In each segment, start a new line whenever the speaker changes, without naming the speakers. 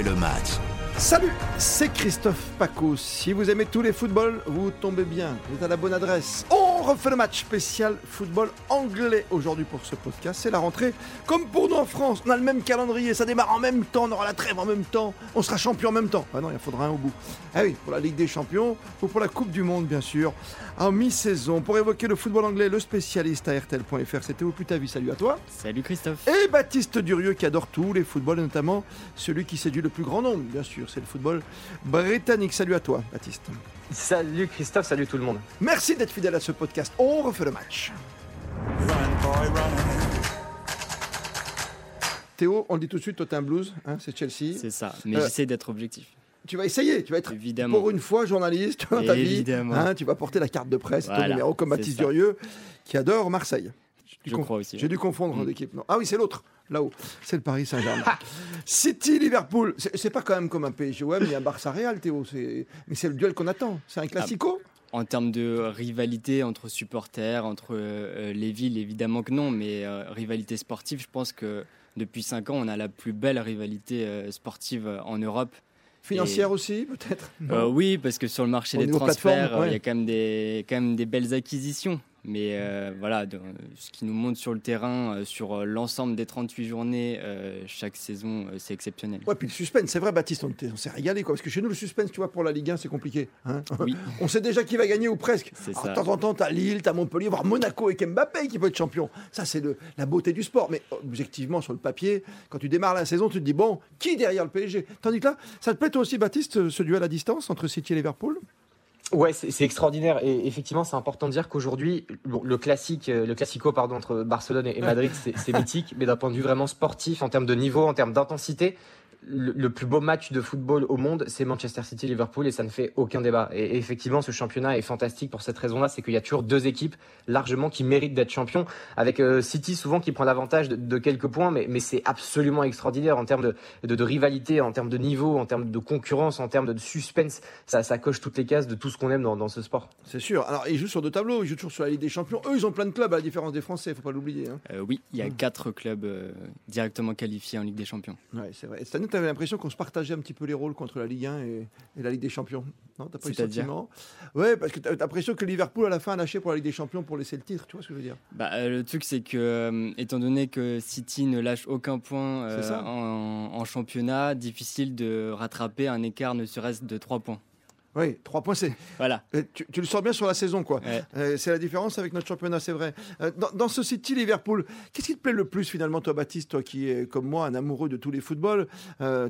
le match.
Salut, c'est Christophe Paco. Si vous aimez tous les footballs, vous tombez bien. Vous êtes à la bonne adresse. On refait le match spécial football anglais aujourd'hui pour ce podcast. C'est la rentrée. Comme pour nous en France, on a le même calendrier. Ça démarre en même temps. On aura la trêve en même temps. On sera champion en même temps. Ah non, il en faudra un au bout. Ah oui, pour la Ligue des Champions ou pour la Coupe du Monde, bien sûr. En mi-saison, pour évoquer le football anglais, le spécialiste à RTL.fr, c'était au vie. Salut à toi.
Salut Christophe.
Et Baptiste Durieux qui adore tous les footballs, et notamment celui qui séduit le plus grand nombre, bien sûr c'est le football britannique. Salut à toi, Baptiste.
Salut Christophe, salut tout le monde.
Merci d'être fidèle à ce podcast. On refait le match. Théo, on le dit tout de suite, toi t'es un blues, hein, c'est Chelsea.
C'est ça, mais euh, j'essaie d'être objectif.
Tu vas essayer, tu vas être Évidemment. pour une fois journaliste dans ta vie. Hein, tu vas porter la carte de presse, ton numéro comme Baptiste Durieux, qui adore Marseille.
Je crois aussi.
J'ai dû confondre mm. d'équipe. Ah oui, c'est l'autre là-haut. C'est le Paris Saint-Germain. City, Liverpool. C'est pas quand même comme un PSG. Ouais, mais il y a un Barça Real, Théo. Mais c'est le duel qu'on attend. C'est un classico
ah, En termes de rivalité entre supporters, entre euh, les villes, évidemment que non. Mais euh, rivalité sportive, je pense que depuis 5 ans, on a la plus belle rivalité euh, sportive en Europe.
Financière aussi, peut-être?
Oui, parce que sur le marché des transferts, il y a quand même, des, quand même des belles acquisitions. Mais euh, voilà, ce qui nous montre sur le terrain, euh, sur euh, l'ensemble des 38 journées, chaque saison, c'est exceptionnel.
Ouais, puis le suspense, c'est vrai, Baptiste, on, s'est régalé. Quoi, parce que chez nous, le suspense, tu vois, pour la Ligue 1, c'est compliqué. Hein
oui.
on sait déjà qui va gagner ou presque. Alors, de temps en temps, tu as Lille, tu as Montpellier, voire Monaco et Mbappé qui peut être champion. Ça, c'est la beauté du sport. Mais objectivement, sur le papier, quand tu démarres la saison, tu te dis, bon, qui derrière le PSG Tandis que là, ça te plaît toi aussi, Baptiste, ce duel à distance entre City et Liverpool?
Ouais, c'est extraordinaire. Et effectivement, c'est important de dire qu'aujourd'hui, le classique, euh, le classico pardon entre Barcelone et Madrid, c'est mythique, mais d'un point de vue vraiment sportif, en termes de niveau, en termes d'intensité, le, plus beau match de football au monde, c'est Manchester City-Liverpool et ça ne fait aucun débat. Et, effectivement, ce championnat est fantastique pour cette raison-là, c'est qu'il y a toujours deux équipes largement qui méritent d'être champions, avec euh, City souvent qui prend l'avantage de, quelques points, mais, mais c'est absolument extraordinaire en termes de, de, rivalité, en termes de niveau, en termes de concurrence, en termes de suspense. Ça, ça coche toutes les cases de tout ce qu'on aime dans, dans, ce sport.
C'est sûr. Alors, ils jouent sur deux tableaux, ils jouent toujours sur la Ligue des Champions. Eux, ils ont plein de clubs à la différence des Français, faut pas l'oublier. Hein.
Euh, oui, il y a mm. quatre clubs euh, directement qualifiés en Ligue des Champions.
Ouais, c'est vrai. Cette année, tu avais l'impression qu'on se partageait un petit peu les rôles contre la Ligue 1 et, la Ligue des Champions. Non, t'as pas eu sentiment? Ouais, parce que t'as l'impression que Liverpool à la fin a lâché pour la Ligue des Champions pour laisser le titre. Tu vois ce que je veux dire?
Bah, euh, Le truc, c'est que euh, étant donné que City ne lâche aucun point euh, en, en, championnat, difficile de rattraper un écart ne serait-ce de 3 points.
Oui, trois points, c'est.
Voilà.
Euh, tu, le sors bien sur la saison, quoi. Euh, c'est la différence avec notre championnat, c'est vrai. Euh, dans, ce City Liverpool, qu'est-ce qui te plaît le plus finalement, toi, Baptiste, toi qui es comme moi un amoureux de tous les footballs?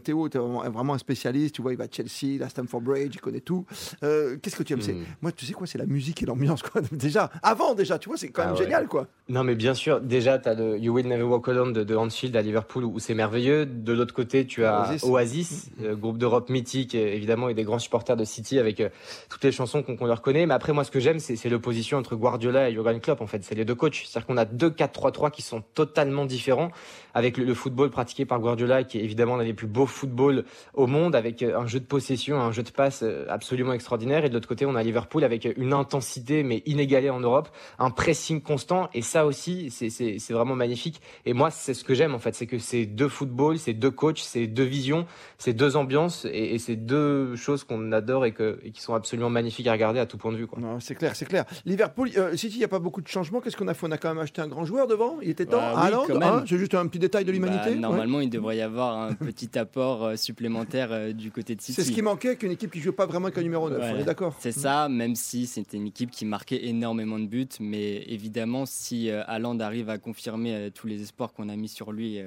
Théo, tu es vraiment, un spécialiste. Tu vois, il va à Chelsea, la Stamford Bridge, il connaît tout. qu'est-ce que tu aimes? Hmm. Moi, tu sais quoi, c'est la musique et l'ambiance, quoi. Déjà, avant, déjà, tu vois, c'est quand même ah génial, quoi.
Non, mais bien sûr, déjà, tu as le You Will Never Walk Alone de, de Hansfield à Liverpool où c'est merveilleux. De l'autre côté, tu as Oasis, groupe d'Europe mythique, évidemment, et des grands supporters de City avec toutes les chansons qu'on leur connaît. Mais après, moi, ce que j'aime, c'est l'opposition entre Guardiola et Jurgen Klopp. En fait, c'est les deux coachs. C'est-à-dire qu'on a deux 4-3-3 qui sont totalement différents, avec le, football pratiqué par Guardiola, qui est évidemment l'un des plus beaux footballs au monde, avec euh, un jeu de possession, un jeu de passe euh, absolument extraordinaire. Et de l'autre côté, on a Liverpool avec une intensité mais inégalée en Europe, un pressing constant. Et ça aussi, c'est vraiment magnifique. Et moi, c'est ce que j'aime en fait, c'est que c'est deux footballs, c'est deux coachs, c'est deux visions, c'est deux ambiances, et, c'est deux choses qu'on adore et, que, et qui sont absolument magnifique à regarder à tout point de vue.
C'est clair, c'est clair. Liverpool, euh, City, il n'y a pas beaucoup de changements. Qu'est-ce qu'on a fait? On a quand même acheté un grand joueur devant. Il était temps.
Bah,
hein c'est juste un petit détail de bah, l'humanité.
normalement, il devrait y avoir un petit apport euh, supplémentaire euh, du côté de City.
C'est ce qui manquait, qu'une équipe qui ne joue pas vraiment qu'un numéro 9. On est d'accord.
C'est ça, même si c'était une équipe qui marquait énormément de buts. Mais évidemment, si Haaland arrive à confirmer tous les espoirs qu'on a mis sur lui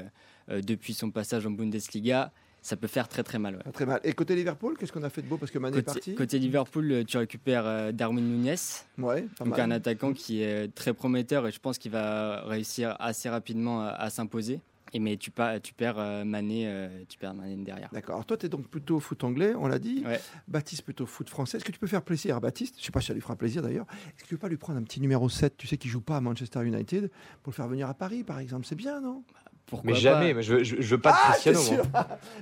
depuis son passage en Bundesliga, ça peut faire très très mal.
Très mal. Et côté Liverpool, qu'est-ce qu'on a fait de beau? Parce que Mané
côté,
est parti
Côté Liverpool, euh, tu récupères euh, Darwin Nunez,
ouais,
donc un attaquant qui est très prometteur et je pense qu'il va réussir assez rapidement à, s'imposer. Et mais tu, pas, tu perds euh, Mané, tu perds Mané derrière.
D'accord. Alors toi, tu es donc plutôt foot anglais, on l'a dit. Baptiste plutôt foot français. Est-ce que tu peux faire plaisir à Baptiste? Je ne sais pas si ça lui fera plaisir d'ailleurs. Est-ce que tu ne veux pas lui prendre un petit numéro 7, tu sais, qui joue pas à Manchester United, pour le faire venir à Paris, par exemple? C'est bien, non?
Mais jamais, mais je, je, veux pas de ah, Cristiano.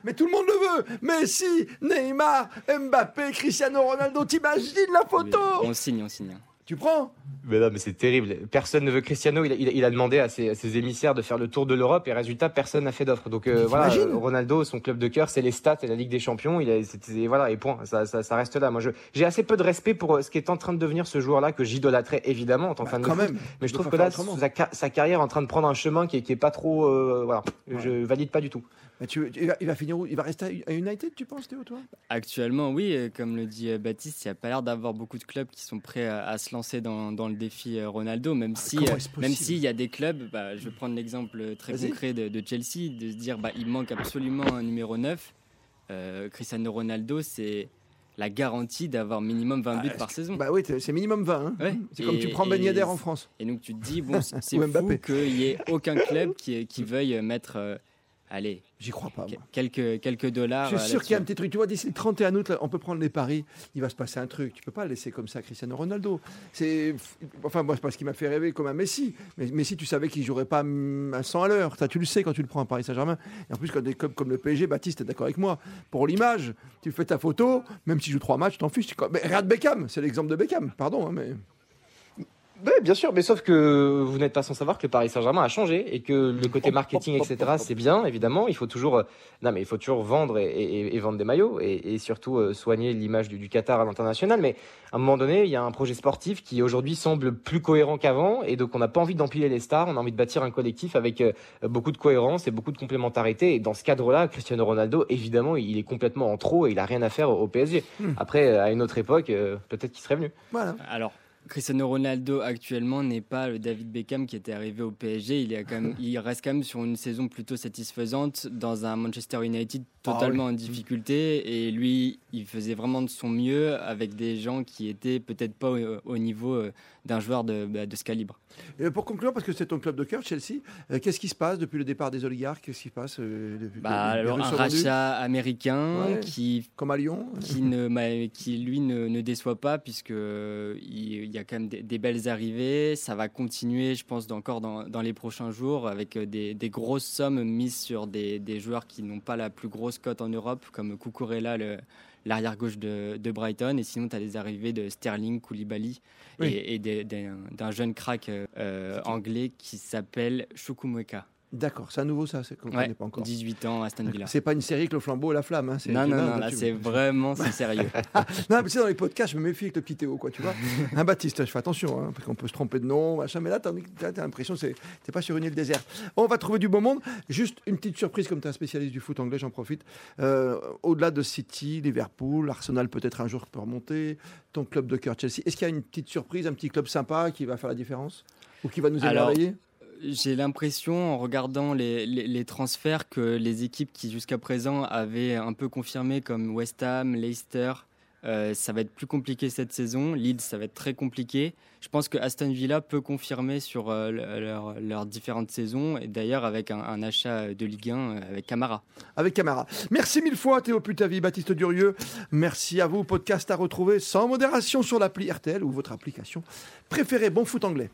mais tout le monde le veut. Messi, Neymar, Mbappé, Cristiano Ronaldo, t'imagines la photo
On signe, on signe.
Tu prends
mais non, mais c'est terrible. Personne ne veut Cristiano. Il a, demandé à ses, émissaires de faire le tour de l'Europe et résultat, personne n'a fait d'offre. Donc euh, voilà, Ronaldo, son club de cœur, c'est les stats et la Ligue des Champions. Il a, voilà, et point. Ça, ça, reste là. Moi, j'ai assez peu de respect pour euh, ce qui est en train de devenir ce joueur-là que j'idolâtrais évidemment en tant que bah, fan de même, Mais je trouve que là, sa, carrière est en train de prendre un chemin qui est, pas trop. Euh, voilà, je valide pas du tout.
tu, il, va, finir où? Il va rester à United, tu penses, Théo, toi?
Actuellement, oui. Comme le dit Baptiste, il n'y a pas l'air d'avoir beaucoup de clubs qui sont prêts à, se lancer dans, dans le défi Ronaldo, même ah, si, euh, même s'il y a des clubs, bah, je vais prendre l'exemple très concret de, Chelsea, de se dire bah, il manque absolument un numéro 9. Euh, Cristiano Ronaldo, c'est la garantie d'avoir minimum 20 buts ah, par saison.
Bah oui, c'est minimum 20. Hein. C'est comme tu prends Ben Yedder en France.
Et donc tu te dis, bon, c'est fou qu'il n'y ait aucun club qui, qui veuille mettre euh, allez,
j'y crois pas.
Quelques, quelques dollars.
Je suis sûr qu'il y a un petit truc. Tu vois, d'ici le 31 août, on peut prendre les paris. Il va se passer un truc. Tu peux pas laisser comme ça Cristiano Ronaldo. C'est, enfin, moi, c'est pas ce qui m'a fait rêver comme un Messi. Mais Messi, tu savais qu'il jouerait pas à 100 à l'heure. Ça, tu le sais quand tu le prends à Paris Saint-Germain. Et en plus, quand des clubs comme le PSG, Baptiste, est d'accord avec moi. Pour l'image, tu fais ta photo, même si tu joues trois matchs, tu t'en fiches. Mais regarde Beckham, c'est l'exemple de Beckham. Pardon, hein, mais.
Oui, bien sûr, mais sauf que vous n'êtes pas sans savoir que le Paris Saint-Germain a changé et que le côté marketing, etc., c'est bien, évidemment. Il faut toujours, euh, non, mais il faut toujours vendre et, vendre des maillots et, surtout euh, soigner l'image du, Qatar à l'international. Mais à un moment donné, il y a un projet sportif qui aujourd'hui semble plus cohérent qu'avant et donc on n'a pas envie d'empiler les stars. On a envie de bâtir un collectif avec euh, beaucoup de cohérence et beaucoup de complémentarité. Et dans ce cadre-là, Cristiano Ronaldo, évidemment, il est complètement en trop et il a rien à faire au, PSG. Hmm. Après, à une autre époque, peut-être qu'il serait venu.
Voilà. Alors. Cristiano Ronaldo actuellement n'est pas le David Beckham qui était arrivé au PSG. Il, est quand même, il reste quand même sur une saison plutôt satisfaisante dans un Manchester United totalement ah en difficulté. Et lui, il faisait vraiment de son mieux avec des gens qui étaient peut-être pas au, niveau euh, d'un joueur de, bah, de, ce calibre.
Et pour conclure, parce que c'est ton club de cœur, Chelsea, euh, qu'est-ce qui se passe depuis le départ des oligarques? Qu'est-ce qui se passe euh,
bah, alors, Un rachat américain qui,
comme à Lyon,
qui, ne, qui lui ne, ne déçoit pas puisque il, y a quand même des, belles arrivées. Ça va continuer, je pense, encore dans, dans les prochains jours avec des, des grosses sommes mises sur des, des joueurs qui n'ont pas la plus grosse cote en Europe, comme Kukurela, le l'arrière gauche de, Brighton. Et sinon, tu as les arrivées de Sterling, Koulibaly et, d'un jeune crack euh, anglais qui s'appelle Chukwuemeka.
D'accord, c'est à nouveau ça, c'est qu'on
pas encore. 18 ans à Aston Villa.
C'est pas une série que le flambeau et la flamme. Hein,
non, non, non, là c'est vraiment sérieux.
non, mais c'est dans les podcasts, je me méfie avec le petit Théo, quoi, tu vois. un Baptiste, je fais attention, hein, parce qu'on peut se tromper de nom, machin, mais là, tu as, l'impression que t'es pas sur une île déserte. On va trouver du bon monde. Juste une petite surprise, comme tu es un spécialiste du foot anglais, j'en profite. Euh, au-delà de City, Liverpool, Arsenal peut-être un jour peut remonter, ton club de cœur Chelsea, est-ce qu'il y a une petite surprise, un petit club sympa qui va faire la différence? Ou qui va nous émerveiller
j'ai l'impression, en regardant les, transferts, que les équipes qui jusqu'à présent avaient un peu confirmé, comme West Ham, Leicester, euh, ça va être plus compliqué cette saison. Leeds, ça va être très compliqué. Je pense que Aston Villa peut confirmer sur euh, leurs différentes saisons, et d'ailleurs avec un, achat de Ligue 1 euh, avec Camara.
Avec Camara. Merci mille fois Théo Putavi, Baptiste Durieux. Merci à vous. Podcast à retrouver sans modération sur l'appli RTL ou votre application préférée. Bon foot anglais.